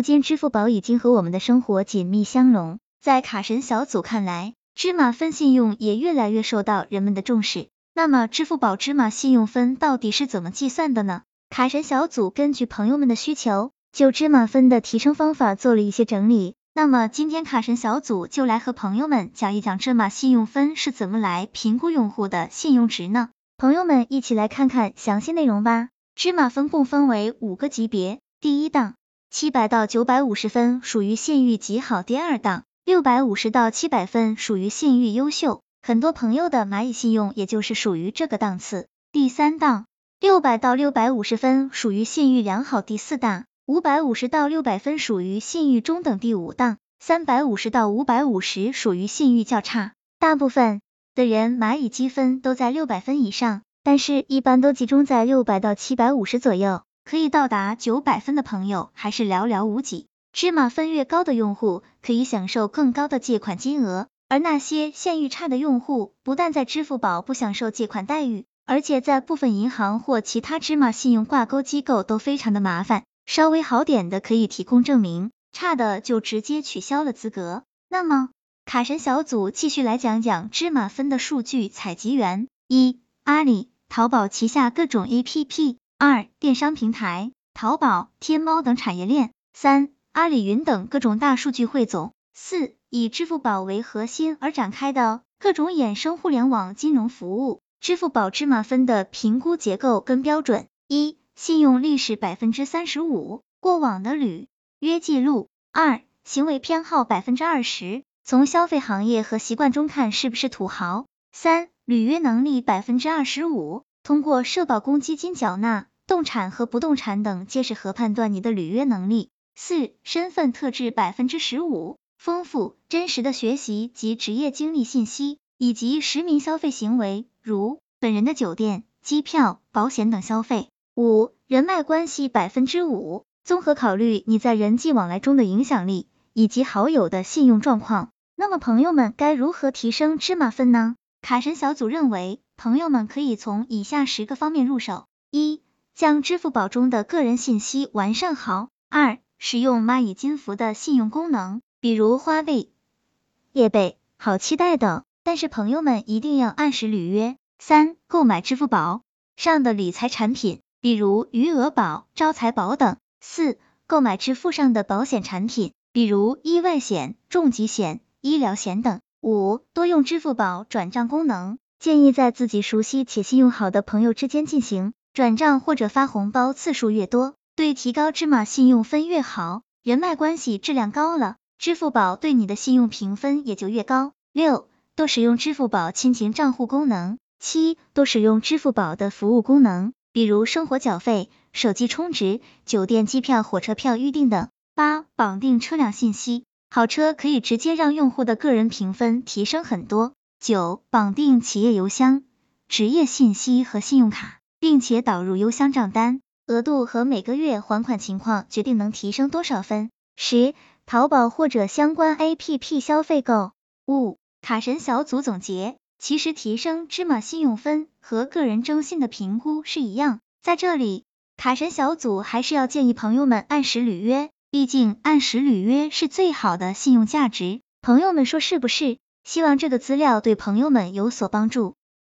如今支付宝已经和我们的生活紧密相融，在卡神小组看来，芝麻分信用也越来越受到人们的重视。那么，支付宝芝麻信用分到底是怎么计算的呢？卡神小组根据朋友们的需求，就芝麻分的提升方法做了一些整理。那么，今天卡神小组就来和朋友们讲一讲芝麻信用分是怎么来评估用户的信用值呢？朋友们一起来看看详细内容吧。芝麻分共分为五个级别，第一档。七百到九百五十分属于信誉极好，第二档六百五十到七百分属于信誉优秀，很多朋友的蚂蚁信用也就是属于这个档次。第三档六百到六百五十分属于信誉良好，第四档五百五十到六百分属于信誉中等，第五档三百五十到五百五十属于信誉较差。大部分的人蚂蚁积分都在六百分以上，但是一般都集中在六百到七百五十左右。可以到达九百分的朋友还是寥寥无几，芝麻分越高的用户可以享受更高的借款金额，而那些信誉差的用户不但在支付宝不享受借款待遇，而且在部分银行或其他芝麻信用挂钩机构都非常的麻烦，稍微好点的可以提供证明，差的就直接取消了资格。那么卡神小组继续来讲讲芝麻分的数据采集源：一、阿里、淘宝旗下各种 APP。二、电商平台，淘宝、天猫等产业链；三、阿里云等各种大数据汇总；四、以支付宝为核心而展开的各种衍生互联网金融服务。支付宝芝麻分的评估结构跟标准：一、信用历史百分之三十五，过往的履约记录；二、行为偏好百分之二十，从消费行业和习惯中看是不是土豪；三、履约能力百分之二十五，通过社保公积金缴纳。动产和不动产等皆是核判断你的履约能力。四、身份特质百分之十五，丰富真实的学习及职业经历信息，以及实名消费行为，如本人的酒店、机票、保险等消费。五、人脉关系百分之五，综合考虑你在人际往来中的影响力以及好友的信用状况。那么朋友们该如何提升芝麻分呢？卡神小组认为，朋友们可以从以下十个方面入手：一、将支付宝中的个人信息完善好。二、使用蚂蚁金服的信用功能，比如花呗、叶呗、好期待等。但是朋友们一定要按时履约。三、购买支付宝上的理财产品，比如余额宝、招财宝等。四、购买支付上的保险产品，比如意外险、重疾险、医疗险等。五、多用支付宝转账功能，建议在自己熟悉且信用好的朋友之间进行。转账或者发红包次数越多，对提高芝麻信用分越好，人脉关系质量高了，支付宝对你的信用评分也就越高。六，多使用支付宝亲情账户功能。七，多使用支付宝的服务功能，比如生活缴费、手机充值、酒店、机票、火车票预订等。八，绑定车辆信息，好车可以直接让用户的个人评分提升很多。九，绑定企业邮箱、职业信息和信用卡。并且导入邮箱账单，额度和每个月还款情况决定能提升多少分。十、淘宝或者相关 APP 消费购物。卡神小组总结，其实提升芝麻信用分和个人征信的评估是一样，在这里，卡神小组还是要建议朋友们按时履约，毕竟按时履约是最好的信用价值。朋友们说是不是？希望这个资料对朋友们有所帮助。